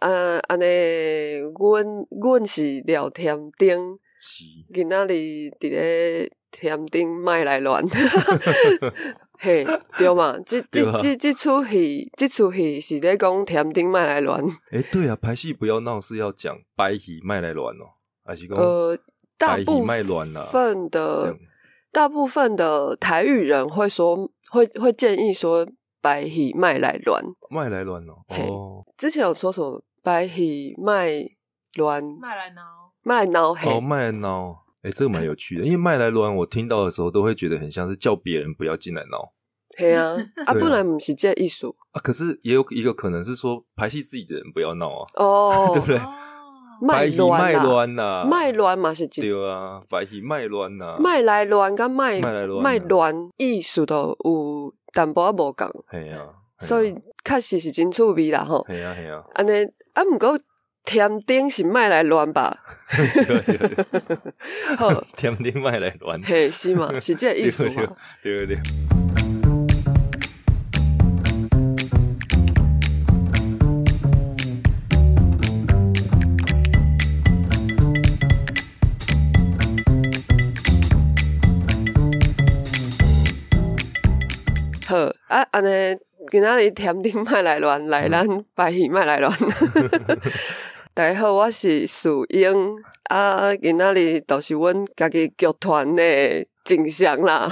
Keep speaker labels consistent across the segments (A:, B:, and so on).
A: 啊，安尼，阮阮是聊天顶，
B: 是，
A: 今仔日伫咧天顶卖来乱，嘿，对嘛？即即即即出戏，即出戏是咧讲天顶卖来乱，
B: 哎，对啊，拍戏不要闹是要讲白戏卖来乱哦，还是讲
A: 呃，大部
B: 卖
A: 分的大部分的台语人会说，会会建议说白戏卖来乱。
B: 卖来乱哦？
A: 嘿
B: 哦
A: 之前有说什么白喜麦乱
C: 麦来挠，
A: 卖脑嘿，
B: 哦，麦来闹，哎，这个蛮有趣的，因为麦来乱，我听到的时候都会觉得很像是叫别人不要进来闹
A: 嘿啊，啊，
B: 对啊。
A: 本来不是这艺术
B: 啊，可是也有一个可能是说排戏自己的人不要闹啊，
A: 哦，
B: 对不对？
C: 哦，
A: 卖
B: 白戏卖
A: 乱啦，
B: 乱呐，
A: 卖乱嘛是一
B: 对啊，白戏卖乱呐，
A: 卖来乱跟卖
B: 卖来乱啊。
A: 卖乱艺术都有淡薄仔无共，
B: 嘿啊，嘿啊
A: 所以确实是真趣味啦吼。
B: 嘿啊嘿啊，
A: 安尼啊，毋过天顶是卖来乱吧？好，
B: 天天卖来乱，
A: 嘿，是嘛？是这个意思嘛？
B: 对对对。
A: 好啊，安尼今仔日天顶卖来乱，来咱白戏卖来乱。大家好，我是树英啊，今仔日都是阮家己剧团的景象啦。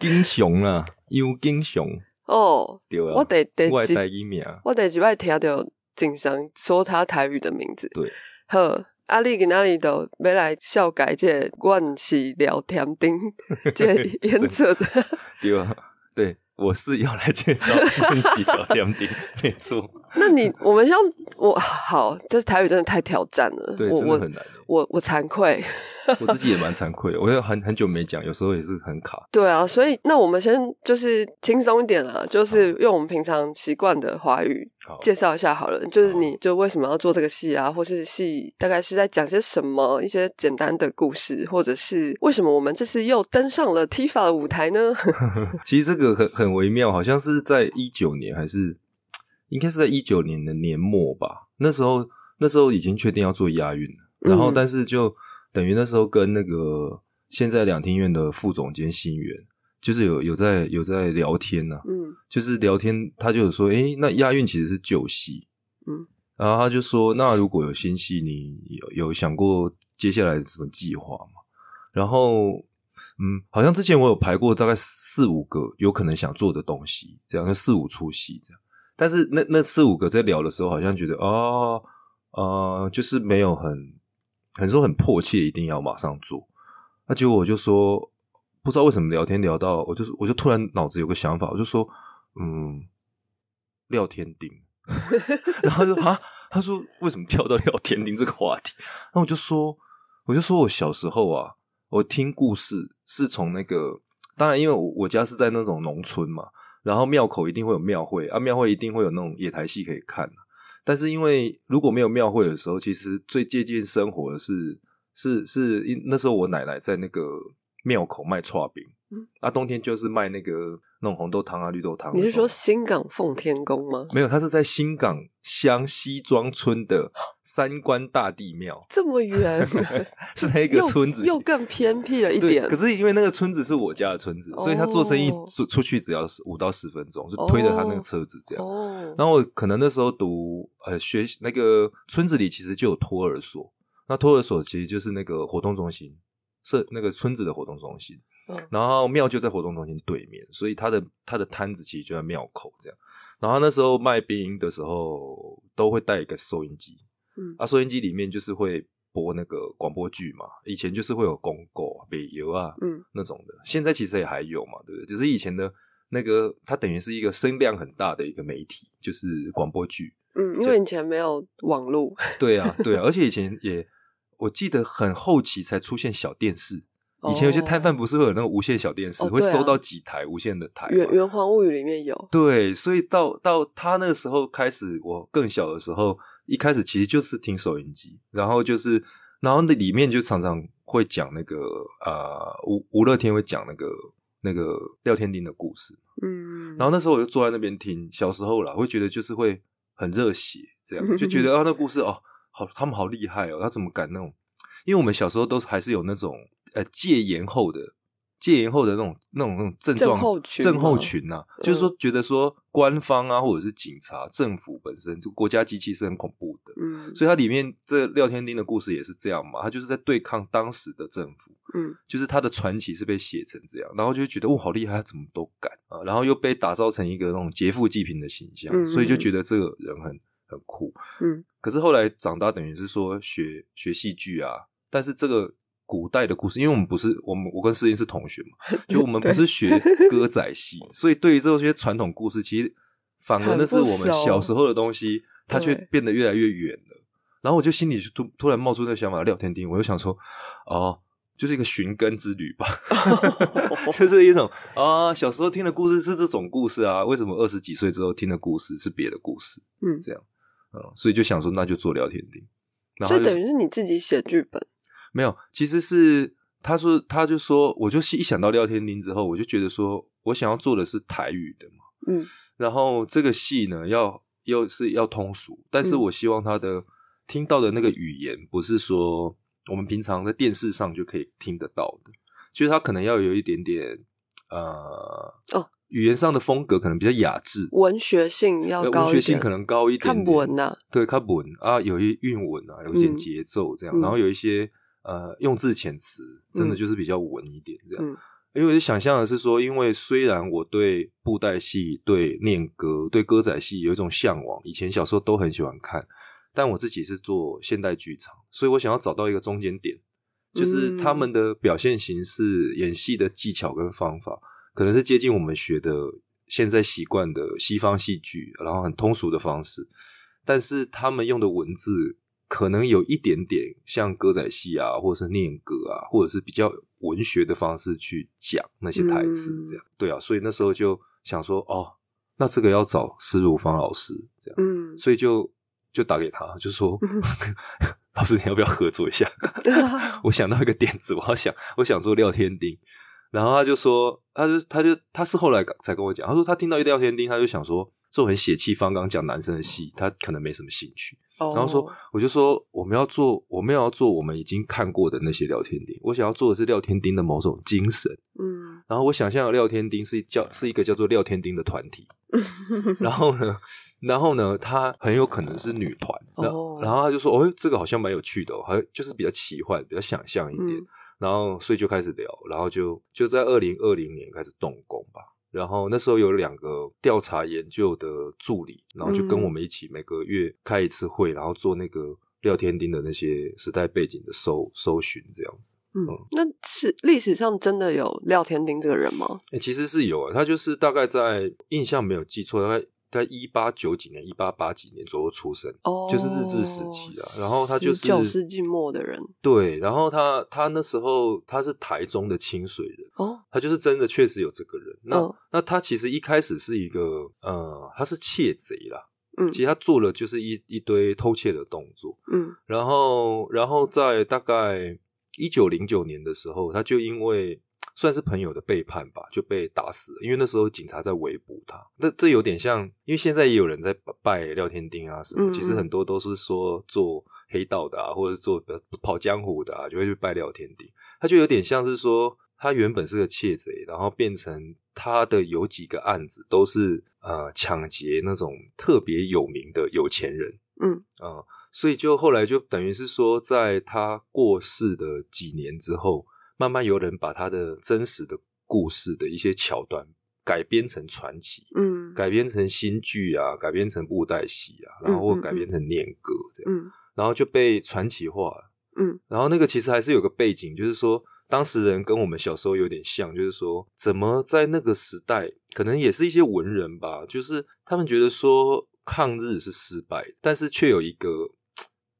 B: 金熊啦，有金熊，
A: 哦，
B: 对啊，
A: 我第第
B: 我的
A: 一
B: 第一名，
A: 我第一摆听到景象说他台语的名字。
B: 对，
A: 好，啊，你今仔日就要来笑改这个阮是聊天顶 这个演出的。
B: 对啊，对，我是要来介绍练习聊天顶，没错，
A: 那你我们像我好，这台语真的太挑战了。
B: 对，真的很难欸。
A: 我我惭愧。
B: 我自己也蛮惭愧，我也很很久没讲，有时候也是很卡。
A: 对啊，所以那我们先就是轻松一点啊，就是用我们平常习惯的华语
B: 好，
A: 介绍一下好了。就是你就为什么要做这个戏啊，或是戏大概是在讲些什么，一些简单的故事，或者是为什么我们这次又登上了 TIFA 的舞台呢？
B: 其实这个很很微妙，好像是在一九年还是应该是在一九年的年末吧。那时候那时候已经确定要做押韵了，然后
A: 嗯
B: 但是就等于那时候跟那个现在两厅院的副总监新源，就是有有在有在聊天呐、
A: 嗯
B: 就是聊天，他就有说，诶，那押韵其实是旧戏，
A: 嗯，
B: 然后他就说，那如果有新戏，你有有想过接下来什么计划吗？然后，嗯，好像之前我有排过大概四五个有可能想做的东西，这样就四五出戏这样。但是那那四五个在聊的时候，好像觉得哦，呃，就是没有很很说很迫切，一定要马上做。那结果我就说，不知道为什么聊天聊到，我就我就突然脑子有个想法，我就说，嗯，廖天丁，然后他就啊，他说为什么跳到廖天丁这个话题？然后我就说，我就说我小时候啊，我听故事是从那个，当然因为我我家是在那种农村嘛，然后庙口一定会有庙会啊，庙会一定会有那种野台戏可以看、啊、但是因为如果没有庙会的时候，其实最接近生活的是是是因那时候我奶奶在那个庙口卖串饼，
A: 嗯。
B: 啊，冬天就是卖那个那种红豆汤啊、绿豆汤。
A: 你是说新港奉天宫吗？
B: 没有？他是在新港乡西庄村的 三官大帝庙，
A: 这么远，
B: 是在一个村子里
A: 又更偏僻了一，点。
B: 可是因为那个村子是我家的村子，所以他做生意
A: 哦
B: 出出去只要五到十分钟，就推着他那个车子这样。
A: 哦，
B: 然后我可能那时候读呃学那个村子里其实就有托儿所，那托儿所其实就是那个活动中心，是那个村子的活动中心。
A: 嗯
B: 然后庙就在活动中心对面，所以他的他的摊子其实就在庙口这样。然后那时候卖冰的时候都会带一个收音机，
A: 嗯
B: 啊，收音机里面就是会播那个广播剧嘛，以前就是会有公购啊、北邮啊，
A: 嗯
B: 那种的，现在其实也还有嘛，对不对？只是以前的那个，它等于是一个声量很大的一个媒体，就是广播剧。
A: 嗯，因为以前没有网络，
B: 对啊，对啊，而且以前也，我记得很后期才出现小电视。以前有些摊贩不是会有那个无线小电视，会收到几台无线的台嘛
A: 圆圆环物语里面有，
B: 对，所以到到他那个时候开始，我更小的时候，一开始其实就是听收音机，然后就是，然后那里面就常常会讲那个呃吴吴乐天会讲那个那个廖天丁的故事，
A: 嗯，
B: 然后那时候我就坐在那边听，小时候啦，会觉得就是会很热血，这样 就觉得啊，那故事哦，好，他们好厉害哦，他怎么敢那种？因为我们小时候都还是有那种呃戒严后的戒严后的那种那种那种症状
A: 症候群
B: 症候群呐、
A: 嗯
B: 就是说觉得说官方啊或者是警察政府本身就国家机器是很恐怖的，
A: 嗯。
B: 所以它里面这廖天丁的故事也是这样嘛，他就是在对抗当时的政府，
A: 嗯。
B: 就是他的传奇是被写成这样，然后就觉得哦好厉害，他怎么都敢啊，然后又被打造成一个那种劫富济贫的形象，所以就觉得这个人很很酷。
A: 嗯。
B: 可是后来长大，等于是说学学戏剧啊，但是这个古代的故事，因为我们不是我们我跟世英是同学嘛，就我们不是学歌仔戏，所以对于这些传统故事，其实反而那是我们小时候的东西，它却变得越来越远了。然后我就心里就突突然冒出那个想法，廖天丁，我就想说，哦，就是一个寻根之旅吧，就是一种啊，小时候听的故事是这种故事啊，为什么二十几岁之后听的故事是别的故事？
A: 嗯，
B: 这样，嗯，所以就想说那就做聊天丁，然后就
A: 所以等于是你自己写剧本，
B: 没有，其实是他说他就说，我就一想到廖天丁之后，我就觉得说我想要做的是台语的嘛，
A: 嗯。
B: 然后这个戏呢要又是要通俗，但是
A: 嗯。
B: 我希望他的听到的那个语言不是说我们平常在电视上就可以听得到的，就是他可能要有一点点呃
A: 哦
B: 语言上的风格可能比较雅致，
A: 文学性要
B: 文学性可能高一点
A: 看
B: 点
A: 文呐，
B: 对，看文啊，有一韵文啊，有一点
A: 嗯。
B: 节奏这样，
A: 嗯。
B: 然后有一些呃用字遣词，真的
A: 嗯。
B: 就是比较稳一点这样。
A: 嗯。
B: 因为我就想象的是说，因为虽然我对布袋戏、对念歌、对歌仔戏有一种向往，以前小时候都很喜欢看，但我自己是做现代剧场，所以我想要找到一个中间点，就是他们的表现形式、演戏的技巧跟方法，可能是接近我们学的现在习惯的西方戏剧，然后很通俗的方式，但是他们用的文字可能有一点点像歌仔戏啊，或者是念歌啊，或者是比较文学的方式去讲那些台词，
A: 嗯
B: 这样、对啊，所以那时候就想说，哦，那这个要找施如芳老师这样，
A: 嗯，
B: 所以就就打给他，就说 老师你要不要合作一下？我想到一个点子，我要想我想做廖天丁，然后他就说，他就他就他是后来才跟我讲，他说他听到一廖天丁，他就想说这种很血气方刚讲男生的戏，他可能没什么兴趣。
A: 然
B: 然后说，我就说我们要做，我们要做我们已经看过的那些廖天丁，我想要做的是廖天丁的某种精神。
A: 嗯
B: 然后我想象的廖天丁是叫是一个叫做廖天丁的团体，然后呢，然后呢，他很有可能是女团，然后
A: 哦
B: 然后他就说，哦，这个好像蛮有趣的、哦，还就是比较奇幻，比较想象一点。
A: 嗯
B: 然后所以就开始聊，然后就就在二零二零年开始动工吧。然后那时候有两个调查研究的助理，然后就跟
A: 嗯
B: 我们一起每个月开一次会，然后做那个廖天丁的那些时代背景的搜搜寻，这样子。
A: 嗯，那是历史上真的有廖天丁这个人吗？
B: 诶、其实是有啊，他就是大概在印象没有记错，大概在一八九几年、一八八几年左右出生，
A: 哦，
B: 就是日治时期啊。然后他就是
A: 九世纪末的人
B: 对，然后他他那时候他是台中的清水人。
A: 哦，
B: 他就是真的确实有这个人。那、
A: 嗯
B: 那他其实一开始是一个呃，他是窃贼啦。
A: 嗯
B: 其实他做了就是一一堆偷窃的动作，
A: 嗯
B: 然后然后在大概一九零九年的时候，他就因为算是朋友的背叛吧，就被打死了。因为那时候警察在围捕他。那这有点像，因为现在也有人在拜廖天丁啊什么，
A: 嗯
B: 其实
A: 嗯
B: 很多都是说做黑道的啊，或者做跑江湖的啊，就会去拜廖天丁。他就有点像是说，他原本是个窃贼，然后变成他的有几个案子都是呃抢劫那种特别有名的有钱人，
A: 嗯
B: 啊、所以就后来就等于是说，在他过世的几年之后，慢慢有人把他的真实的故事的一些桥段改编成传奇，
A: 嗯。
B: 改编成新剧啊，改编成布袋戏啊，然后或改编成念歌这样，
A: 嗯。
B: 然后就被传奇化了。
A: 嗯。
B: 然后那个其实还是有个背景，就是说当时人跟我们小时候有点像，就是说怎么在那个时代，可能也是一些文人吧，就是他们觉得说抗日是失败，但是却有一个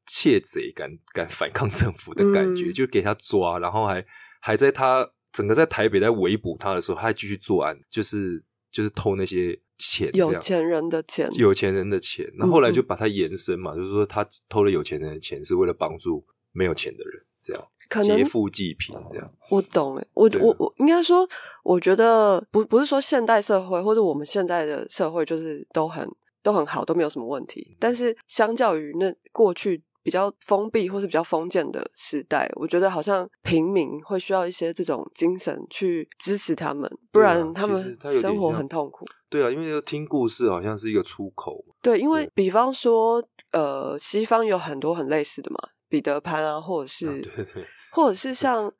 B: 窃贼敢敢反抗政府的感觉，
A: 嗯。
B: 就给他抓，然后还还在他整个在台北在围捕他的时候，他还继续作案，就是就是偷那些钱，
A: 有钱人的钱，
B: 有钱人的钱，那后来就把它延伸嘛，就是说他偷了有钱人的钱，是为了帮助没有钱的人，这样
A: 可能
B: 劫富济贫这样。
A: 我懂诶，我我我应该说，我觉得不不是说现代社会或者我们现在的社会就是都很都很好，都没有什么问题。但是相较于那过去比较封闭或是比较封建的时代，我觉得好像平民会需要一些这种精神去支持他们，不然他们生活很痛苦。
B: 对啊，因为要听故事好像是一个出口嘛。
A: 对，因为比方说，呃，西方有很多很类似的嘛，彼得潘啊，或者是、
B: 啊对对，
A: 或者是像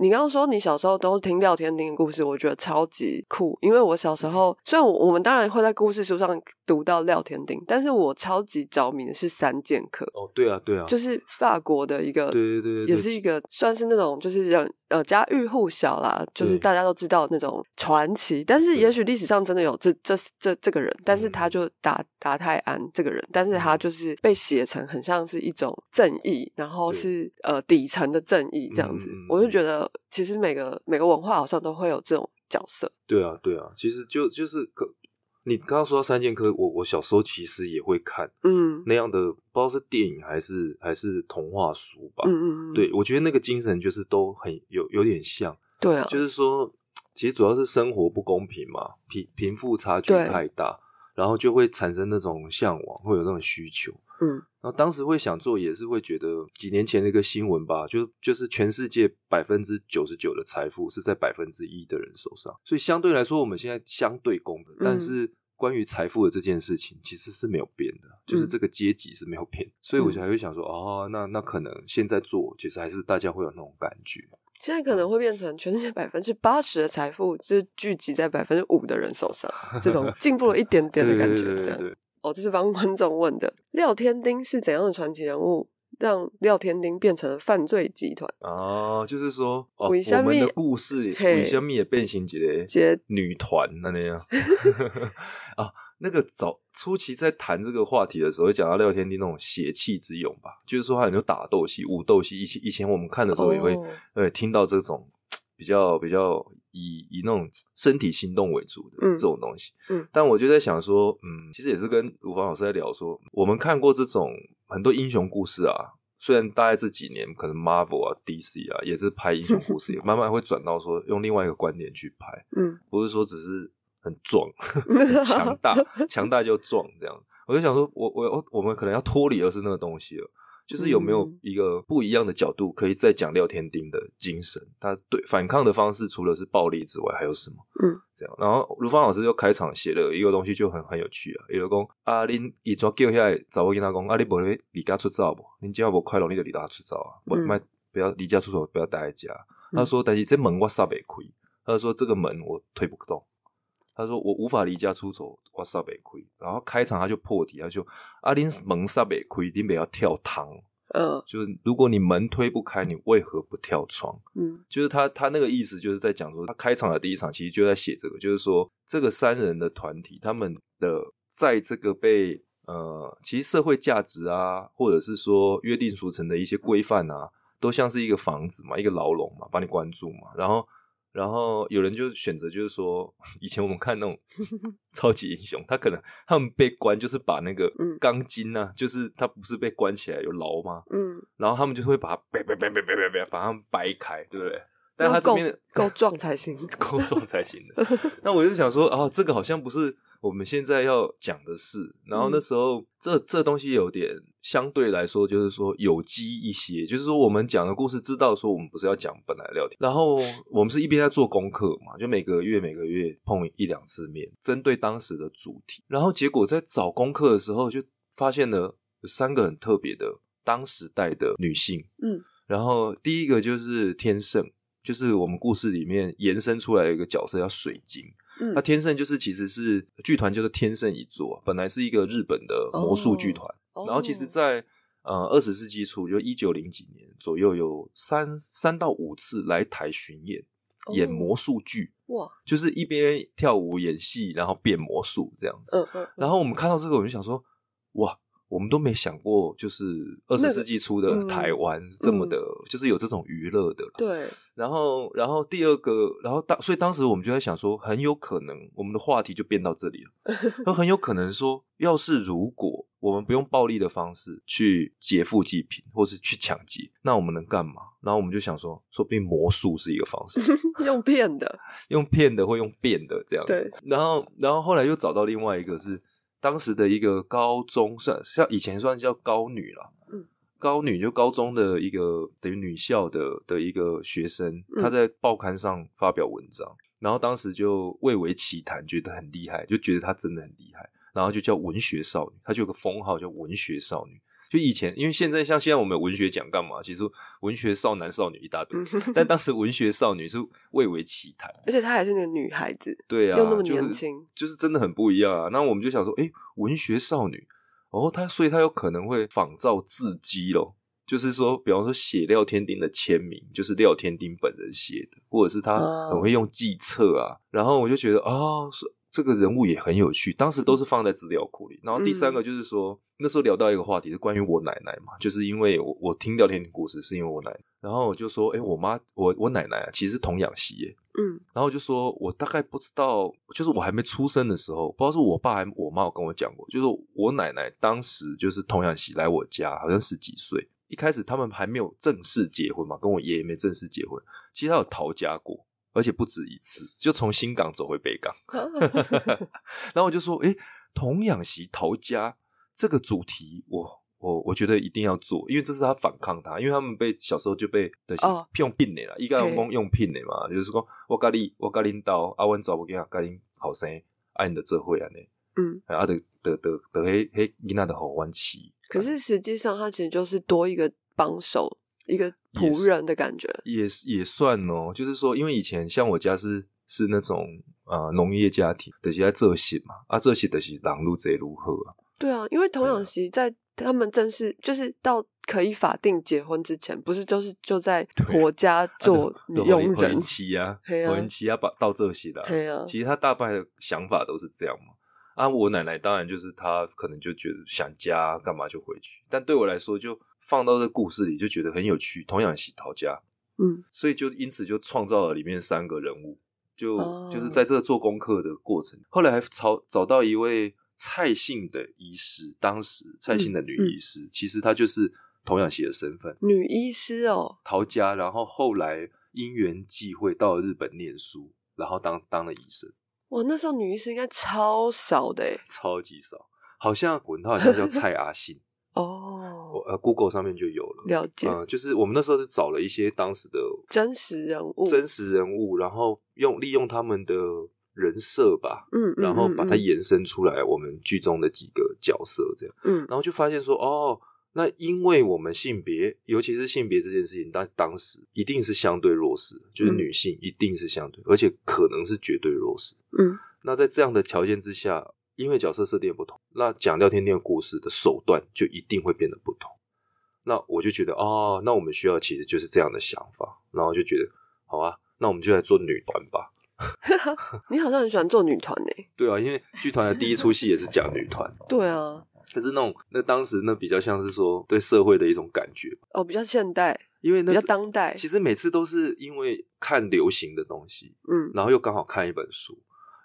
A: 你刚刚说你小时候都是听廖天丁的故事，我觉得超级酷。因为我小时候虽然我我们当然会在故事书上读到廖天丁，但是我超级着迷的是三剑客，
B: 哦，对啊，对啊，
A: 就是法国的一个，
B: 对对对
A: 也是一个算是那种就是人呃家喻户晓啦，就是大家都知道那种传奇。但是也许历史上真的有这这这这个人，但是
B: 嗯
A: 他就达达泰安这个人，但是他就是被写成很像是一种正义，然后是呃底层的正义这样子。我就觉得其实每个每个文化好像都会有这种角色。
B: 对啊，对啊，其实就就是可，你刚刚说到三剑客，我我小时候其实也会看
A: 嗯
B: 那样的，不知道是电影还是还是童话书吧。
A: 嗯嗯嗯，
B: 对，我觉得那个精神就是都很有有点像，
A: 对啊，
B: 就是说，其实主要是生活不公平嘛，贫贫富差距太大，然后就会产生那种向往，会有那种需求。
A: 嗯
B: 然后当时会想做，也是会觉得几年前的一个新闻吧，就就是全世界百分之九十九的财富是在百分之一的人手上，所以相对来说，我们现在相对公平，
A: 嗯
B: 但是关于财富的这件事情其实是没有变的，就是
A: 嗯
B: 这个阶级是没有变，所以我才会想说，哦，那那可能现在做，其实还是大家会有那种感觉。
A: 现在可能会变成全世界百分之八十的财富就聚集在百分之五的人手上，这种进步了一点点的感觉。这样
B: 对对对对
A: 哦，这是帮观众问的。廖天丁是怎样的传奇人物，让廖天丁变成了犯罪集团？
B: 哦，就是说，我们的故事
A: 嘿
B: 为什么也变形一个女团那那样啊？那个早初期在谈这个话题的时候，会讲到廖天丁那种血气之勇吧，就是说他很多打斗戏、武斗戏，以前以前我们看的时候也会、
A: 哦
B: 呃听到这种比较比较以以那种身体行动为主的
A: 嗯
B: 这种东西。
A: 嗯
B: 但我就在想说，嗯，其实也是跟吴芳老师在聊说，我们看过这种很多英雄故事啊。虽然大概这几年可能 Marvel 啊、DC 啊也是拍英雄故事，也慢慢会转到说用另外一个观点去拍，
A: 嗯
B: 不是说只是很壮、很强大、强大就壮这样。我就想说，我我我们可能要脱离而是那个东西了，就是有没有
A: 嗯
B: 一个不一样的角度，可以再讲廖天丁的精神，他对反抗的方式除了是暴力之外，还有什么？
A: 嗯，
B: 这样。然后卢芳老师就开场写了一个东西，就很很有趣啊。有讲啊，恁伊抓叫下来，找我跟他讲啊，你无咧离家出走不？恁只要不快乐，你就离家出走啊，不
A: 嗯
B: 卖、不要离家出走，不要待在家。
A: 嗯
B: 他说，但是这门我杀不开。他说这个门我推不动。他说我无法离家出走，我杀不开。然后开场他就破题，他就阿林门杀不开，恁不要跳堂。
A: 嗯
B: 就是如果你门推不开，你为何不跳窗？
A: 嗯
B: 就是他他那个意思，就是在讲说，他开场的第一场其实就在写这个，就是说这个三人的团体，他们的在这个被呃，其实社会价值啊，或者是说约定俗成的一些规范啊，都像是一个房子嘛，一个牢笼嘛，把你关住嘛。然后然后有人就选择就是说，以前我们看那种 超级英雄，他可能他们被关就是把那个
A: 嗯
B: 钢筋啊，就是他不是被关起来有牢吗？
A: 嗯，
B: 然后他们就会把它掰掰掰掰掰掰掰，把它们掰开，对不对？但他这边的
A: 够壮才行。
B: 够壮才行的。那我就想说，啊，这个好像不是我们现在要讲的是。然后那时候，这这东西有点相对来说，就是说有机一些，就是说我们讲的故事，知道说我们不是要讲本来聊天，然后 我们是一边在做功课嘛，就每个月每个月碰一两次面，针对当时的主题。然后结果在找功课的时候，就发现了有三个很特别的当时代的女性。
A: 嗯
B: 然后第一个就是天圣，就是我们故事里面延伸出来的一个角色叫水晶。
A: 嗯。
B: 那天圣就是其实是剧团叫做天圣一座，本来是一个日本的魔术剧团，
A: 哦。
B: 然后其实在，呃二十世纪初，就一九零几年左右，有三三到五次来台巡演，
A: 哦。
B: 演魔术剧，
A: 哇，
B: 就是一边跳舞演戏，然后变魔术这样子。
A: 嗯嗯，
B: 然后我们看到这个，我就想说，哇，我们都没想过，就是二十世纪初的
A: 嗯
B: 台湾是这么的，就是有这种娱乐的。
A: 对，
B: 然后，然后第二个，然后当，所以当时我们就在想说，很有可能我们的话题就变到这里了。那很有可能说，要是如果我们不用暴力的方式去劫富济贫，或是去抢劫，那我们能干嘛？然后我们就想说，说不定魔术是一个方式。
A: 用骗的，
B: 用骗的或用变的这样子。然后，然后后来又找到另外一个是当时的一个高中，算像以前算叫高女了，
A: 嗯，
B: 高女就高中的一个等于女校的的一个学生，
A: 嗯。
B: 她在报刊上发表文章，然后当时就蔚为奇谈，觉得很厉害，就觉得她真的很厉害，然后就叫文学少女，她就有个封号叫文学少女。就以前，因为现在像现在我们有文学奖干嘛？其实文学少男少女一大堆，但当时文学少女是蔚为奇谈。
A: 而且她还是个女孩子，
B: 对啊，
A: 又那么
B: 就是
A: 年轻
B: 就是真的很不一样啊。那我们就想说，诶，文学少女哦，她所以她有可能会仿造字迹咯，就是说，比方说写廖天丁的签名，就是廖天丁本人写的，或者是他
A: 哦
B: 很会用计策啊。然后我就觉得，哦，是这个人物也很有趣，当时都是放在资料库里。然后第三个就是说，那时候聊到一个话题是关于我奶奶嘛，就是因为我我听聊天丁故事是因为我奶奶，然后我就说，诶，我妈我我奶奶啊，其实是童养媳耶。
A: 嗯
B: 然后就说，我大概不知道，就是我还没出生的时候，不知道是我爸还我妈有跟我讲过，就是我奶奶当时就是童养媳来我家，好像十几岁。一开始他们还没有正式结婚嘛，跟我爷爷没正式结婚。其实他有逃家过，而且不止一次，就从新港走回北港。然后我就说，诶，童养媳逃家这个主题，我我我觉得一定要做，因为这是他反抗他，因为他们被小时候就被的
A: 哦
B: 用聘的啦，一个
A: 嘿
B: 讲用聘的嘛，就是说我甲你我甲恁兜啊，阮查某囝甲恁后生按的这会安尼，
A: 嗯。
B: 啊，得得得得，迄迄囡仔的好阮饲。
A: 可是实际上，他其实就是多一个帮手，一个仆人的感觉。
B: 也也算哦，就是说，因为以前像我家是是那种呃农业家庭，就是在这些嘛，啊这些等是狼路贼如何啊，
A: 对啊，因为童养媳在他们正式就是到可以法定结婚之前，不是就是就在 婆家做
B: 都
A: 佣人？
B: 妻啊，
A: 嘿啊
B: 婚妻啊，把到这些的、
A: 对啊
B: 其实他大半的想法都是这样嘛。啊，我奶奶当然就是她可能就觉得想家干嘛就回去，但对我来说就放到这故事里就觉得很有趣，童养媳逃家，
A: 嗯。
B: 所以就因此就创造了里面三个人物，就、
A: 哦
B: 就是在这个做功课的过程，后来还找找到一位蔡姓的医师，当时蔡姓的女医师，其实她就是童养媳的身份，
A: 女医师哦，
B: 逃家，然后后来因缘际会到了日本念书，然后当当了医生，
A: 哇，那时候女医师应该超少的诶
B: 超级少，好像文涛好像叫蔡阿信，
A: 哦，
B: 呃 Google 上面就有了。
A: 了解、
B: 嗯、就是我们那时候是找了一些当时的
A: 真实人物，
B: 真实人物，然后用利用他们的人设吧，
A: 嗯，嗯
B: 然后把它
A: 嗯。
B: 延伸出来，我们剧中的几个角色这样，
A: 嗯。
B: 然后就发现说，哦，那因为我们性别，尤其是性别这件事情，当当时一定是相对弱势，就是
A: 嗯。
B: 女性一定是相对，而且可能是绝对弱势。
A: 嗯。
B: 那在这样的条件之下，因为角色设定不同，那讲廖天丁的故事的手段就一定会变得不同。那我就觉得，哦，那我们需要其实就是这样的想法，然后就觉得，好啊，那我们就来做女团吧。
A: 你好像很喜欢做女团呢。
B: 对啊，因为剧团的第一出戏也是讲女团，
A: 对啊，
B: 可是那种那当时那比较像是说对社会的一种感觉，
A: 哦，比较现代，
B: 因为那是
A: 当代
B: 其实每次都是因为看流行的东西，
A: 嗯
B: 然后又刚好看一本书，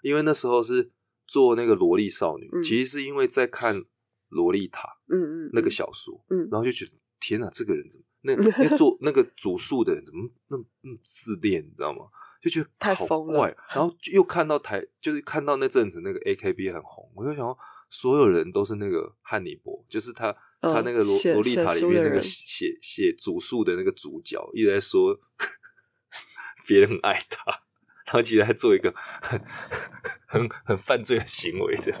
B: 因为那时候是做那个萝莉少女，
A: 嗯。
B: 其实是因为在看萝莉塔
A: 嗯嗯，
B: 那个小说，
A: 嗯。
B: 然后就觉得天哪，这个人怎么那那做那个主述的人怎么那么那么自恋，你知道吗？就觉得好
A: 太疯了
B: 怪，然后又看到台，就是看到那阵子那个 A K B 很红，我就想说所有人都是那个汉尼伯，就是他、
A: 嗯
B: 他那个罗
A: 写
B: 罗丽塔里面那个写写主述的那个主角，一直在说 别人很爱他，然后其实还做一个很很很犯罪的行为，这样，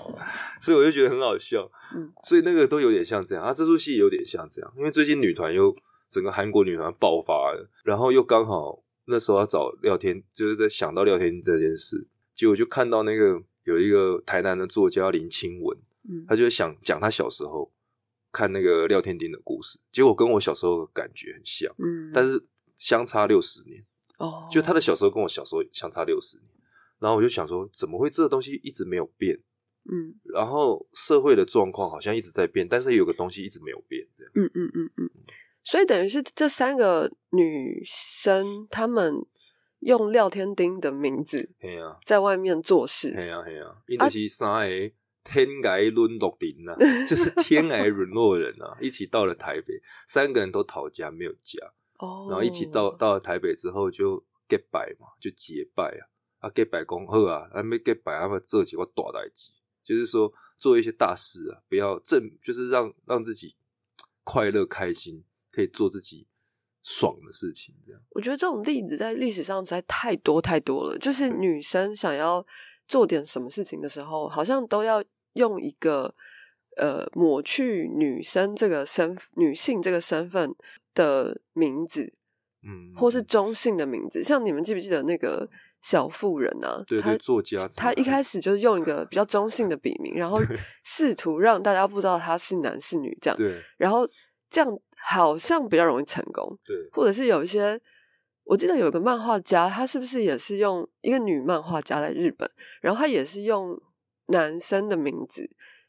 B: 所以我就觉得很好笑。
A: 嗯，
B: 所以那个都有点像这样啊，这出戏也有点像这样，因为最近女团又整个韩国女团爆发了，然后又刚好那时候要找廖天，就是在想到廖天这件事，结果就看到那个有一个台南的作家林清文，
A: 嗯
B: 他就想讲他小时候看那个廖天丁的故事，结果跟我小时候的感觉很像，
A: 嗯，
B: 但是相差六十年。
A: 哦，
B: 就他的小时候跟我小时候相差六十年，然后我就想说，怎么会这个东西一直没有变？
A: 嗯
B: 然后社会的状况好像一直在变，但是有个东西一直没有变，这样
A: 嗯嗯嗯嗯，所以等于是这三个女生，她们用廖天丁的名字
B: 嘿呀、
A: 在外面做事，
B: 嘿呀、嘿呀、因为是三个天涯沦落人呐、就是天涯沦落人啊，一起到了台北，三个人都逃家没有家，
A: 哦，
B: 然后一起到到了台北之后就 get 拜嘛，就结拜啊，啊 get 拜恭贺啊，还没结拜，他们这几个大代志，就是说做一些大事啊，不要正，就是让让自己快乐开心，可以做自己爽的事情。这样，
A: 我觉得这种例子在历史上实在太多太多了。就是女生想要做点什么事情的时候，好像都要用一个呃抹去女生这个身女性这个身份的名字，
B: 嗯，
A: 或是中性的名字。像你们记不记得那个？小妇人啊，
B: 对
A: 他
B: 作家，
A: 他一开始就是用一个比较中性的笔名，然后试图让大家不知道他是男是女这样，
B: 对，
A: 然后这样好像比较容易成功，
B: 对，
A: 或者是有一些，我记得有个漫画家，他是不是也是用一个女漫画家在日本，然后他也是用男生的名字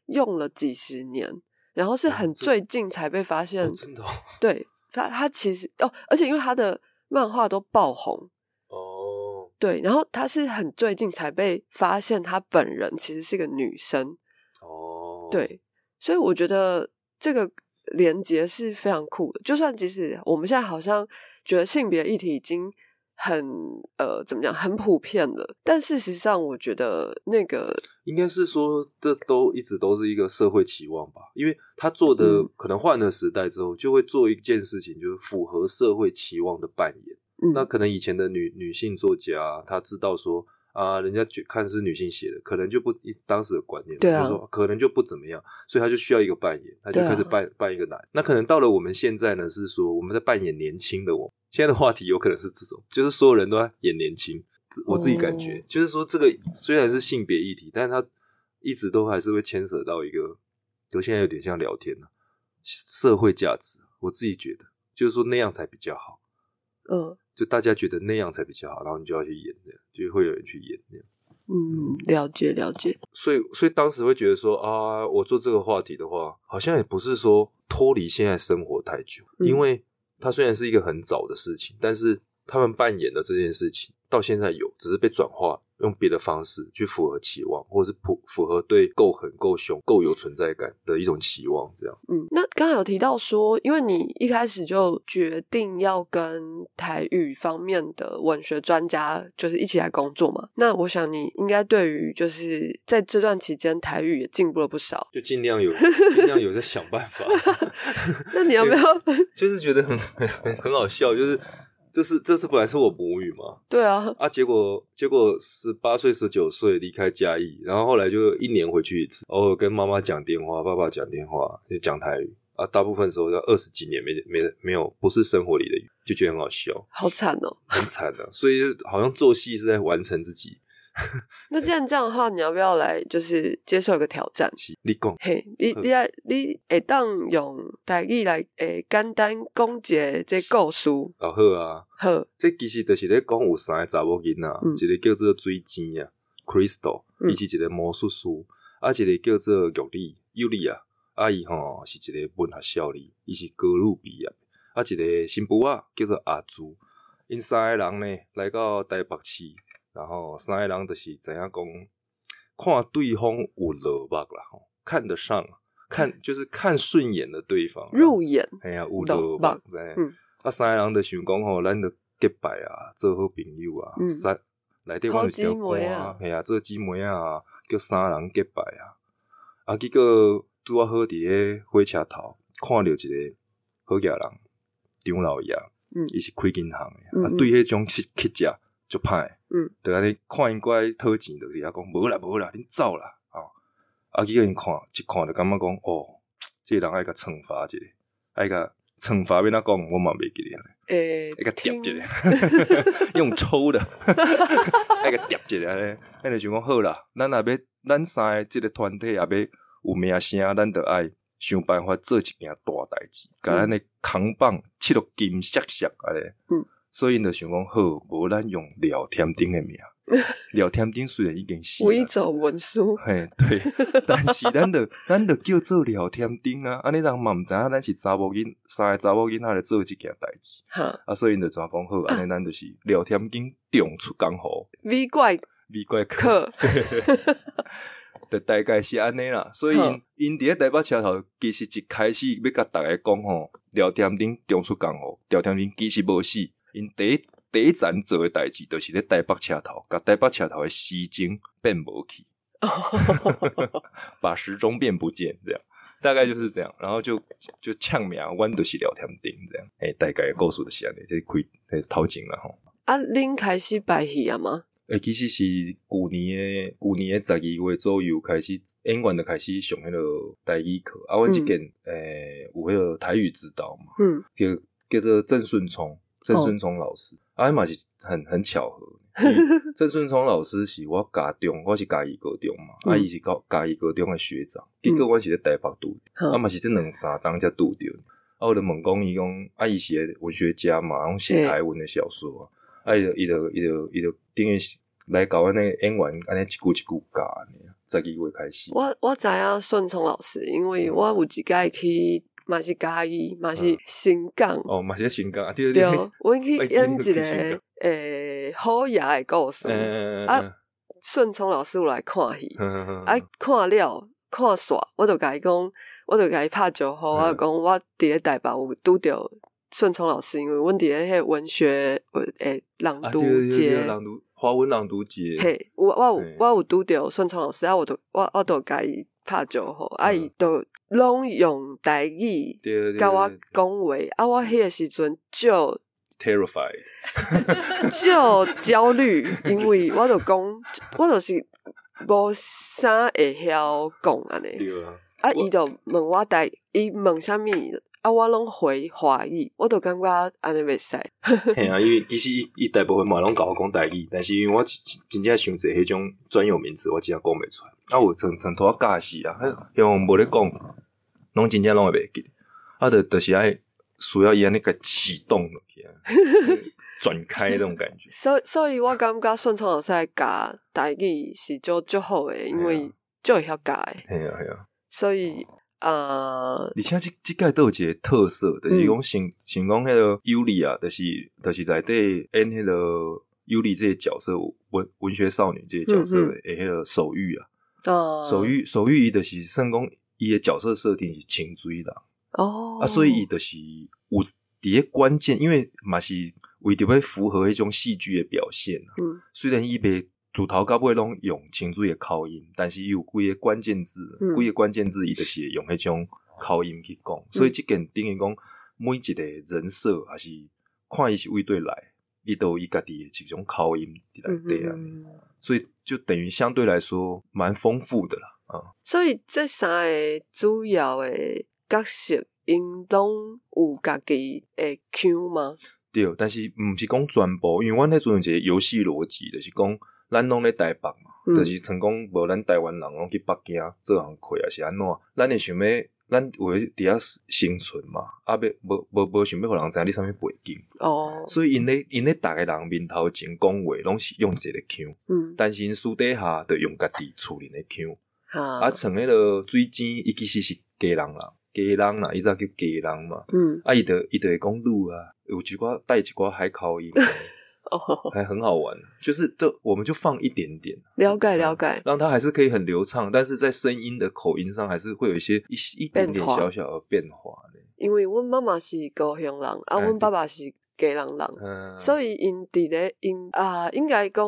A: 用了几十年，然后是很最近才被发现，
B: 真的，
A: 对，他他其实哦，而且因为他的漫画都爆红哦。对，然后他是很最近才被发现，他本人其实是个女生。
B: 哦，
A: 对，所以我觉得这个连接是非常酷的。就算即使我们现在好像觉得性别议题已经很呃怎么讲很普遍的，但事实上，我觉得那个
B: 应该是说，这都一直都是一个社会期望吧。因为他做的可能换了时代之后，就会做一件事情，就是符合社会期望的扮演。那可能以前的女女性作家，她知道说啊，人家看是女性写的，可能就不当时的观念，
A: 对啊，
B: 说可能就不怎么样，所以她就需要一个扮演，她就开始扮扮一个男。那可能到了我们现在呢，是说我们在扮演年轻的我。现在的话题有可能是这种，就是所有人都在演年轻。我自己感觉，就是说这个虽然是性别议题，但是它一直都还是会牵扯到一个，就现在有点像聊天了，社会价值。我自己觉得，就是说那样才比较好。
A: 嗯。
B: 就大家觉得那样才比较好，然后你就要去演那样，就会有人去演那样。
A: 嗯，了解了解。
B: 所以，所以当时会觉得说啊，我做这个话题的话，好像也不是说脱离现在生活太久，因为它虽然是一个很早的事情，但是他们扮演的这件事情到现在有，只是被转化。用别的方式去符合期望，或者是符符合对够狠、够凶、够有存在感的一种期望，这样。
A: 嗯，那刚刚有提到说，因为你一开始就决定要跟台语方面的文学专家就是一起来工作嘛，那我想你应该对于就是在这段期间台语也进步了不少，
B: 就尽量有 尽量有在想办法。
A: 那你要不要？
B: 就是觉得很很 很好笑，就是。这是这是本来是我母语嘛？
A: 对啊，
B: 啊，结果结果十八岁十九岁离开嘉义，然后后来就一年回去一次，偶尔跟妈妈讲电话，爸爸讲电话就讲台语。啊，大部分时候要二十几年没没没有不是生活里的语，就觉得很好笑，
A: 好惨哦，
B: 很惨的，所以好像做戏是在完成自己。
A: 那既然这样的话，你要不要来就是接受一个挑战？
B: 你讲，
A: 嘿，你你来，你会当用台语来诶简单讲解这故事。哦
B: 好啊，
A: 好，
B: 这其实就是咧讲有三个查某囡仔，一个叫做水晶啊，Crystal，伊是一个魔术师，啊，一个叫做玉丽，尤丽啊，阿姨吼是一个文学少女，伊是高鲁毕业，啊，一个新妇啊叫做阿朱，因三个人呢来到台北市。然后三个人就是怎样讲，看对方有落目啦，吼，看得上，看就是看顺眼的对方，
A: 入眼，
B: 哎呀，有落目嗯，啊，三个人就想讲吼，咱就结拜啊，做好朋友啊，三来电讲就叫啊，系啊，做姊妹啊，叫三人结拜啊，啊，结果拄啊好伫个火车头看到一个好家人张老爷，嗯，伊是开银行的，啊，对迄种乞乞食。就歹，嗯，就安尼看因过来讨钱，就伫遐讲无啦无啦，恁走啦，哦，啊，几个人看，一看就感觉讲，哦，这人爱甲惩罚者，爱甲惩罚，变哪讲，我嘛袂记咧，
A: 诶，
B: 爱甲贴一咧，用抽的，爱甲贴一咧，安尼。想讲好啦，咱若要咱三个即个团体也要有名声，咱着爱想办法做一件大代志，甲咱诶扛棒切落金闪闪安尼，嗯。所以，就想讲好，无咱用聊天钉的名。聊天钉虽然已经死，
A: 伪造文书。
B: 嘿，对，但是咱的 咱的叫做聊天钉啊，安尼人嘛毋知影咱是查某囡，三个查某囡仔来做即件代志。哈，啊，所以就怎讲好，安尼咱就是聊天钉中出江湖。
A: V 怪
B: ，V 怪客。对 大概是安尼啦，所以因伫咧台北车头，其实一开始要甲逐个讲吼，聊天钉中出江湖，聊天钉其实无死。因第一第一站做诶代志，就是咧台北车头，甲台北车头诶时钟变无去。把时钟变不见，这样大概就是这样，然后就就呛名弯的是聊天顶这样，哎，大概告诉的是安尼，这开这掏钱了吼。
A: 啊，恁开始拜戏啊吗？
B: 诶，其实是旧年诶，旧年诶十二月左右开始，演员就开始上迄个台语课。啊，阮即间诶有迄个台语指导嘛，
A: 嗯，
B: 叫叫做郑顺聪，郑顺聪老师。啊，嘛是很很巧合，郑顺聪老师是我家中，我是家义高中嘛，啊，伊是高家义高中诶学长。结果我是咧台北拄，啊嘛是这两三当才拄着。啊，我就问讲伊讲，啊，伊是文学家嘛，拢写台文诶小说。啊，伊就伊就伊就伊就等于来搞安尼演员，安尼一句一句教安尼，十二月开始。
A: 我我知影顺聪老师，因为我有一届去嘛是嘉义，嘛是新港。
B: 哦，嘛是新港啊，对
A: 对。我去 演一个诶好爷诶故事，啊，顺聪老师有来看戏，啊，看了看煞，我就甲伊讲，我就甲伊拍招呼，我讲我伫咧台北有拄着。顺聪老师，因为阮伫咧迄文学诶朗读节，
B: 朗读华文朗读节。
A: 嘿，我我有我有拄着顺聪老师，啊，我都我我都甲伊拍招呼，啊，伊都拢用台语甲我讲话，啊，我迄个时阵就
B: terrified，
A: 就焦虑，因为我就讲，我就是无啥会晓讲安尼，啊，伊就问我台，伊问啥物？啊，我拢回华语，我都感觉安尼袂使。
B: 嘿啊，因为其实伊伊大部分嘛拢甲我讲台语，但是因为我真正想做迄种专有名词，我真正讲袂出来。啊，有曾曾拖教死啊，因为无咧讲，拢真正拢会袂记。啊，著著是爱需要伊安尼个启动落去啊，转开那种感觉。
A: 所所以，我感觉顺聪老师教台语是做足好诶，因为就会晓教诶。
B: 系啊系啊，
A: 所以。呃，
B: 而且即即届都有一个特色，就是讲成成讲迄个尤里啊，就是就是内底演迄个尤里这个角色文文学少女这个角色诶，迄个手语啊，手语手语伊就是算讲伊的角色设定是情追的
A: 哦，
B: 啊，所以伊就是有伫个关键，因为嘛是为着要符合迄种戏剧的表现啊，
A: 嗯，
B: 虽然伊被。主头到尾拢用清水的口音，但是伊有几个关键字，几个关键字伊就是用迄种口音去讲，所以即件等于讲每一个人设还是看伊是为对来，伊都伊家己的一种口音来对啊，所以就等于相对来说蛮丰富的啦啊。
A: 所以这三个主要的角色，因拢有家己的 Q 吗？
B: 对，但是毋是讲全部，因为阮迄阵有一个游戏逻辑就是讲。咱拢咧台北嘛，就是成功无咱台湾人拢去北京做行开啊，是安怎？咱会想要咱为伫遐生存嘛，啊，要无无无想要互人知影你啥物背景。
A: 哦。
B: 所以因咧因咧逐个人面头前讲话，拢是用一个腔，
A: 嗯，
B: 但是因私底下着用家己厝里的腔，
A: 啊，
B: 像迄个水晶，伊其实是家人啦，家人啦，伊则叫家人嘛，
A: 嗯，
B: 啊，伊着伊着会讲路啊，有一寡带一寡海口音。
A: 哦，
B: 还很好玩，就是这我们就放一点点，
A: 了解了解，
B: 让它还是可以很流畅，但是在声音的口音上还是会有一些一一点点小小的变化的。
A: 因为阮妈妈是高雄人，啊，阮爸爸是家人人，所以因伫咧因啊，应该讲，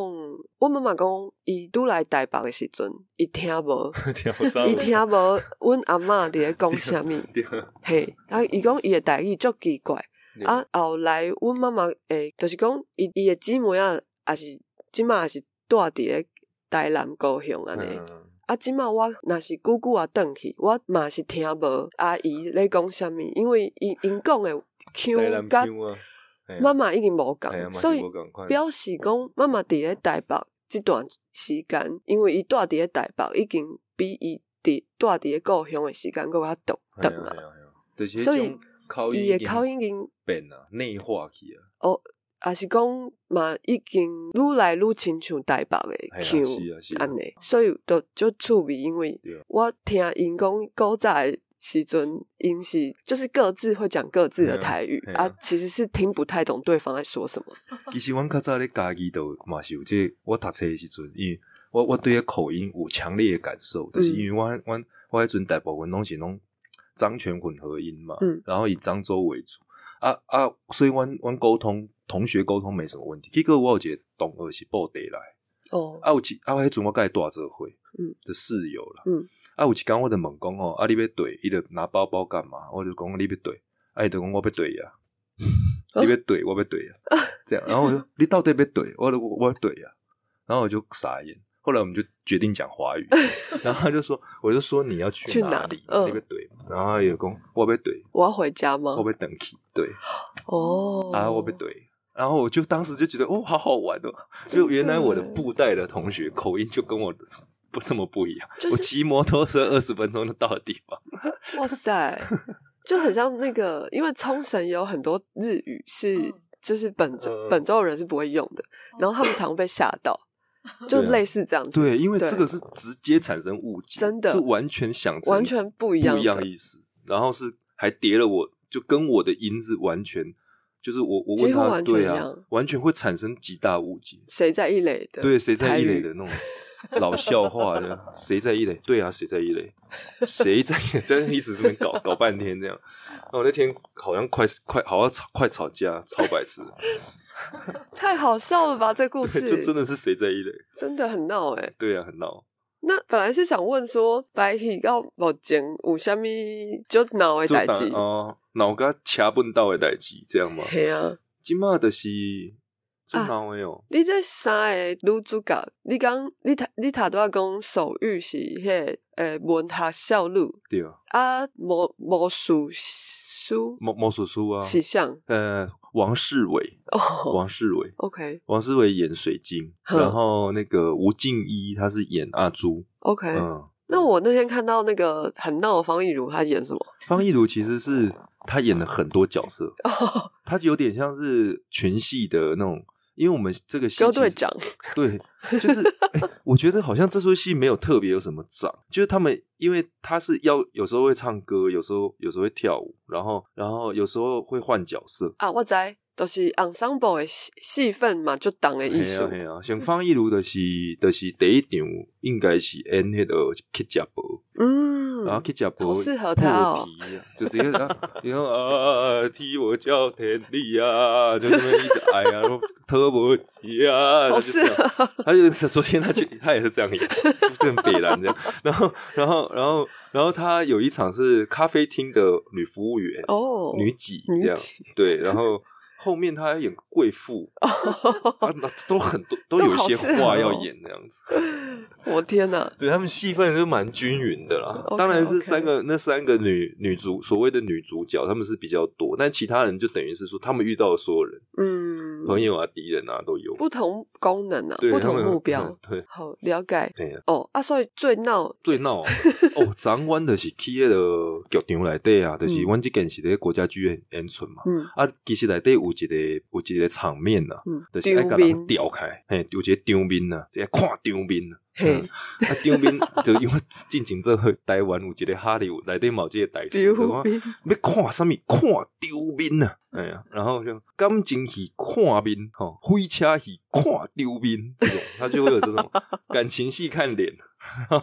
A: 阮妈妈讲，伊拄来台北的时阵，伊听无，伊听无，阮阿嬷伫咧讲 啥物，嘿，啊，伊讲伊的台语足奇怪。啊，后来阮妈妈诶，就是讲伊伊诶姊妹啊，也是即马也是住伫咧台南高雄安尼。啊，即马我若是久久啊转去，我嘛是听无阿姨咧讲啥物，因为因因讲诶腔甲妈妈已经无共，所以表示讲妈妈伫咧台北即段时间，因为伊住伫咧台北已经比伊伫住伫咧故乡诶时间搁较长长啊，所以。伊诶口音已经
B: 变啊，内化去啊。
A: 哦，也是讲嘛，已经愈来愈亲像台北诶腔安尼，所以都就趣味。因为我听因讲古早诶时阵，因是就是各自会讲各自的台语啊，其实是听不太懂对方在说什么。
B: 其实阮较早咧家己都嘛是有这，我读册诶时阵，因为我我对口音有强烈诶感受，就是因为我我我迄阵大部分拢是拢。漳泉混合音嘛，然后以漳州为主。啊啊，所以阮阮沟通同学沟通没什么问题。结果我有一个同学是报地来，
A: 哦，
B: 啊，有一啊，我迄阵我甲伊大做伙，
A: 嗯，
B: 的室友啦，
A: 嗯，
B: 啊，有一工我就问讲哦，啊，你要怼，伊就拿包包干嘛？我就讲你要怼，啊，伊就讲我要怼呀，
A: 哦。
B: 你要怼，我要怼呀，这样，然后我就你到底要怼？我就我要怼呀，然后我就傻眼。后来我们就决定讲华语，然后他就说，我就说你要去
A: 去哪
B: 哪里？
A: 嗯。
B: 你要怼嘛，然后他也讲我被怼，
A: 我要回家吗
B: 我？要等去，对，
A: 哦，
B: 啊，我被怼，然后我就当时就觉得哦，好好玩哦，就原来我的布袋的同学口音就跟我的不这么不一样，
A: 就是。
B: 我骑摩托车二十分钟就到了地方，
A: 哇塞，就很像那个，因为冲绳有很多日语是就是本州、
B: 嗯
A: 本州人是不会用的，然后他们常被吓到，就类似这样子，
B: 对，因为这个是直接产生误解，
A: 真的
B: 是完全想
A: 完全不一样不
B: 一样意思，然后是还叠了我，就跟我的音是完全。就是我，我问他，对啊完全会产生极大误解。
A: 谁在一垒的？
B: 对，谁在一垒的那种老笑话的，谁在一垒？对啊，谁在一垒？谁在？在一直这边搞搞半天这样。然后我那天好像快快好像吵快吵架，超白痴。
A: 太好笑了吧？这故事
B: 对，就真的是谁在一垒？
A: 真的很闹哎、
B: 对啊，很闹。
A: 那本来是想问说，白喜到目前有啥咪就闹的代志？
B: 哦，脑壳掐笨到的代志，这样吗？
A: 系啊，
B: 今嘛的是就
A: 啊
B: 闹的哦。
A: 你这三个女主角，你讲你头你头拄仔讲手语是迄、个诶文学少女，
B: 对啊，
A: 啊魔魔术书
B: 魔魔术书啊，
A: 是像
B: 呃，王世伟，
A: 哦
B: 王世伟
A: ，，OK
B: 王世伟演水晶，然后那个吴静一他是演阿朱
A: ，OK，、
B: 嗯。
A: 那我那天看到那个很闹的方逸如，他演什么？
B: 方逸如其实是他演了很多角色，他有点像是群戏的那种，因为我们这个戏
A: 队长，
B: 对，就是、欸我觉得好像这出戏没有特别有什么长，就是他们因为他是要有时候会唱歌，有时候有时候会跳舞，然后然后有时候会换角色。
A: 啊，我知，都、是 ensemble 的戏戏份嘛，就当的艺术
B: 嘿啊。嘿啊，像方逸儒的是 的是第一场应该是演那个去食堡，
A: 嗯，
B: 然后去食堡
A: 好适合他哦
B: 就直接啊，你看啊，替我叫天地啊，就这么一直哎呀，然后特不起啊，
A: 好适。
B: 他就是昨天他去，他也是这样演，就是很北蓝这样。然后，然后，然后，然后他有一场是咖啡厅的女服务员，
A: 哦，
B: 女几这样，对。然后后面他还演贵妇，都很多，都有一些话要
A: 哦
B: 演那样子。
A: 我天哪！
B: 对他们戏份就蛮均匀的啦。当然是三个那三个女女主所谓的女主角，他们是比较多，但其他人就等于是说他们遇到的所有人，
A: 嗯，
B: 朋友啊、敌人啊都有。
A: 不同功能啊，不同目标。
B: 对
A: 好了解
B: 对。
A: 哦啊，所以最闹
B: 最闹的 哦，昨阮就是企业的剧场内底啊，就是
A: 嗯
B: 阮即间是咧国家剧院演出嘛。
A: 嗯
B: 啊，其实内底有一个有一个场面呐、
A: 嗯
B: 就是爱甲人调开，嘿，有一个场面呐、啊，即个看场面呐、
A: 嘿
B: 嗯啊，场面就因为进前做台湾有一个哈利内底嘛有即个台词，要看什么？看丢面啊！哎呀，然后就感情戏看面，吼，飞车戏看丢面，这种他就会有这种感情戏看脸，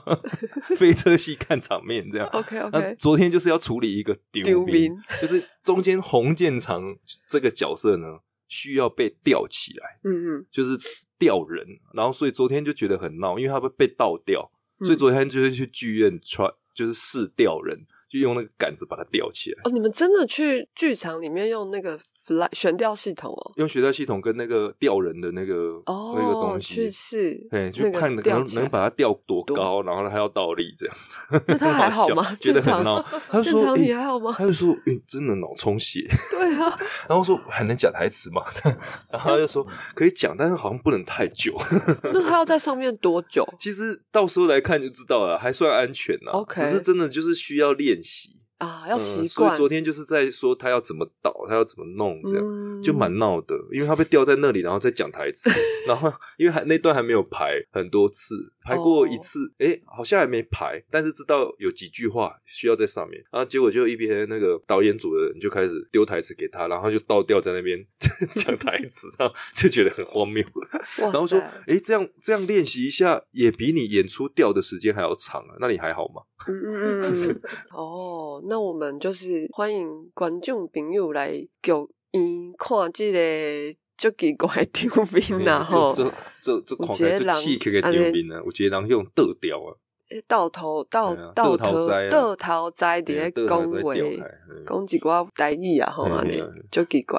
B: 飞车戏看场面，这样。
A: OK OK
B: 昨天就是要处理一个丢
A: 丢
B: 兵
A: 兵，
B: 就是中间洪建长这个角色呢，需要被吊起来，
A: 嗯嗯，
B: 就是吊人，然后所以昨天就觉得很闹，因为他被被倒吊，所以
A: 嗯
B: 昨天就是去剧院 try 就是试吊人，就用那个杆子把它吊起来。
A: 哦，你们真的去剧场里面用那个 fly 悬吊系统哦？
B: 用悬吊系统跟那个吊人的那个、
A: 哦，
B: 那个东
A: 去
B: 西，
A: 试，
B: 对，就看能能把它吊多
A: 多
B: 高，然后还要倒立这样子。
A: 那他还好吗
B: 觉得很闹。他就说：“
A: 你
B: 欸
A: 还好吗
B: 他就说：“诶、真的脑充血。
A: 对啊，”
B: 然后说：“还能讲台词吗？”然后他就说：“可以讲，但是好像不能太久。
A: 那他要在上面多久？
B: 其实到时候来看就知道了，还算安全啦。
A: OK
B: 只是真的就是需要练习。
A: 啊，要
B: 嗯
A: 习惯。
B: 所以昨天就是在说他要怎么导，他要怎么弄，这样、
A: 嗯
B: 就蛮闹的。因为他被吊在那里，然后再讲台词，然后 因为还那段还没有排很多次，排过一次，哎、好像还没排，但是知道有几句话需要在上面，然后结果就一边那个导演组的人就开始丢台词给他，然后就倒吊在那边 讲台词，然后就觉得很荒谬。
A: 哇
B: 然后说
A: 塞，
B: 诶、这样这样练习一下，也比你演出吊的时间还要长啊，那你还好吗？
A: 嗯嗯嗯嗯，哦，那我们就是欢迎观众朋友来剧院看这个足奇怪丢面啦吼，
B: 这这这看起来刺激的
A: 安尼
B: 丢面啊！有一个人用倒掉啊，
A: 倒头倒倒
B: 倒头
A: 倒头栽伫咧
B: 倒
A: 讲话，讲一寡台语啊吼，
B: 嘿
A: 安尼足奇怪。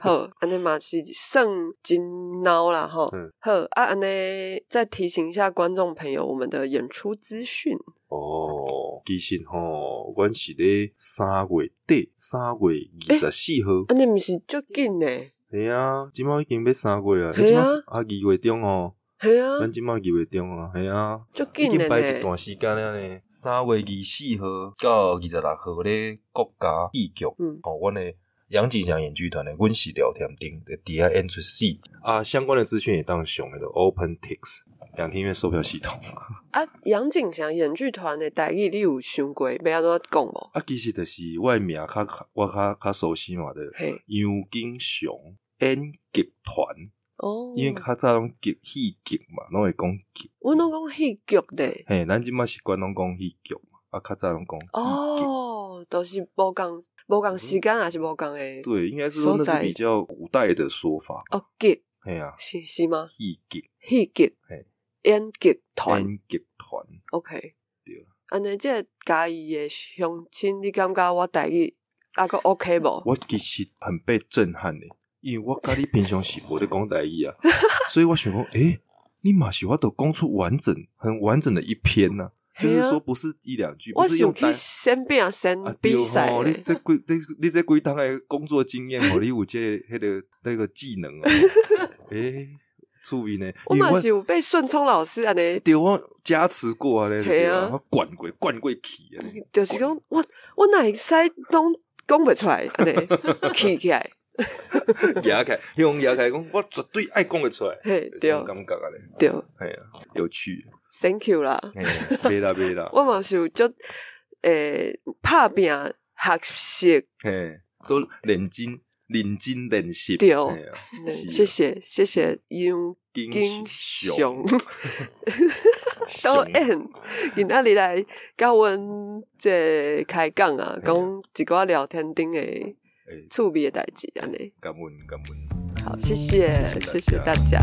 A: 好，安尼嘛是算真孬啦吼
B: 嗯。
A: 好啊，安尼再提醒一下观众朋友，我们的演出资讯。
B: 哦，其实吼，阮是咧三月底，三月二十四号。
A: 安尼毋是足紧呢？
B: 系啊，即马已经要三月啊，即马是啊二月中哦，
A: 系啊，
B: 咱即马二月中啊，系啊，已
A: 足紧的
B: 经摆一
A: 呢。
B: 段时间了呢。三月二四号到二十六号咧，国家戏剧，
A: 嗯
B: 哦，阮的杨景祥演剧团的阮是聊天顶的底下演出戏啊，相关的资讯也当上那个 OpenTix 两厅院售票系统。
A: 啊，杨景祥演剧团的台语你有想过要安怎讲无？
B: 啊，其实就是我的名较我较较熟悉嘛的
A: 嘿，
B: 杨景祥演剧团，
A: 哦，
B: 因为较早拢剧戏剧嘛，拢会讲剧。
A: 阮拢讲戏剧咧。
B: 嘿，咱即马习惯拢讲戏剧嘛，啊，较早拢讲。
A: 哦，都是无共无共时间，还是无共诶？
B: 对，应该是说那是比较古代的说法。
A: 哦，剧
B: 嘿呀、啊，
A: 是是吗？
B: 戏剧
A: 戏剧
B: 嘿
A: 演剧团
B: 演剧团
A: ，，OK。
B: 对。
A: 安尼，即个嘉义诶乡亲，你感觉我待遇啊个 OK 无？
B: 我其实很被震撼的，因为我甲你平常时无咧讲待遇啊，所以我想讲，诶、你嘛是我都讲出完整、很完整的一篇呐、
A: 啊
B: 是说不是一两句，
A: 我是
B: 用单。
A: 先变先
B: 啊，对
A: 比赛
B: 吼，你
A: 诶。
B: 这几你你这几档的工作经验，吼，你有这迄个那个技能啊？诶、趣味呢？因为
A: 我嘛是有被顺聪老师安尼，
B: 对我加持过啊咧，
A: 对啊
B: 我灌过灌过去啊，
A: 就是讲我我哪会使拢讲袂出来，安尼 起起来，
B: 牙开用牙开讲，我绝对爱讲得出来，
A: 嘿，对。
B: 这种感觉啊咧，
A: 对。
B: 哎呀，有趣
A: ，，Thank you 啦。
B: 哎，没啦没啦，
A: 我嘛是有足诶拍拼学习，
B: 嘿，做认真认真练习，
A: 对谢谢谢谢杨
B: 金
A: 金
B: 熊
A: 雄。都
B: 熊
A: 演，今仔日来甲阮这开讲啊，讲一寡聊天顶诶
B: 哎，
A: 趣味诶代志安尼。
B: 感恩感恩。
A: 好，谢谢谢谢大家。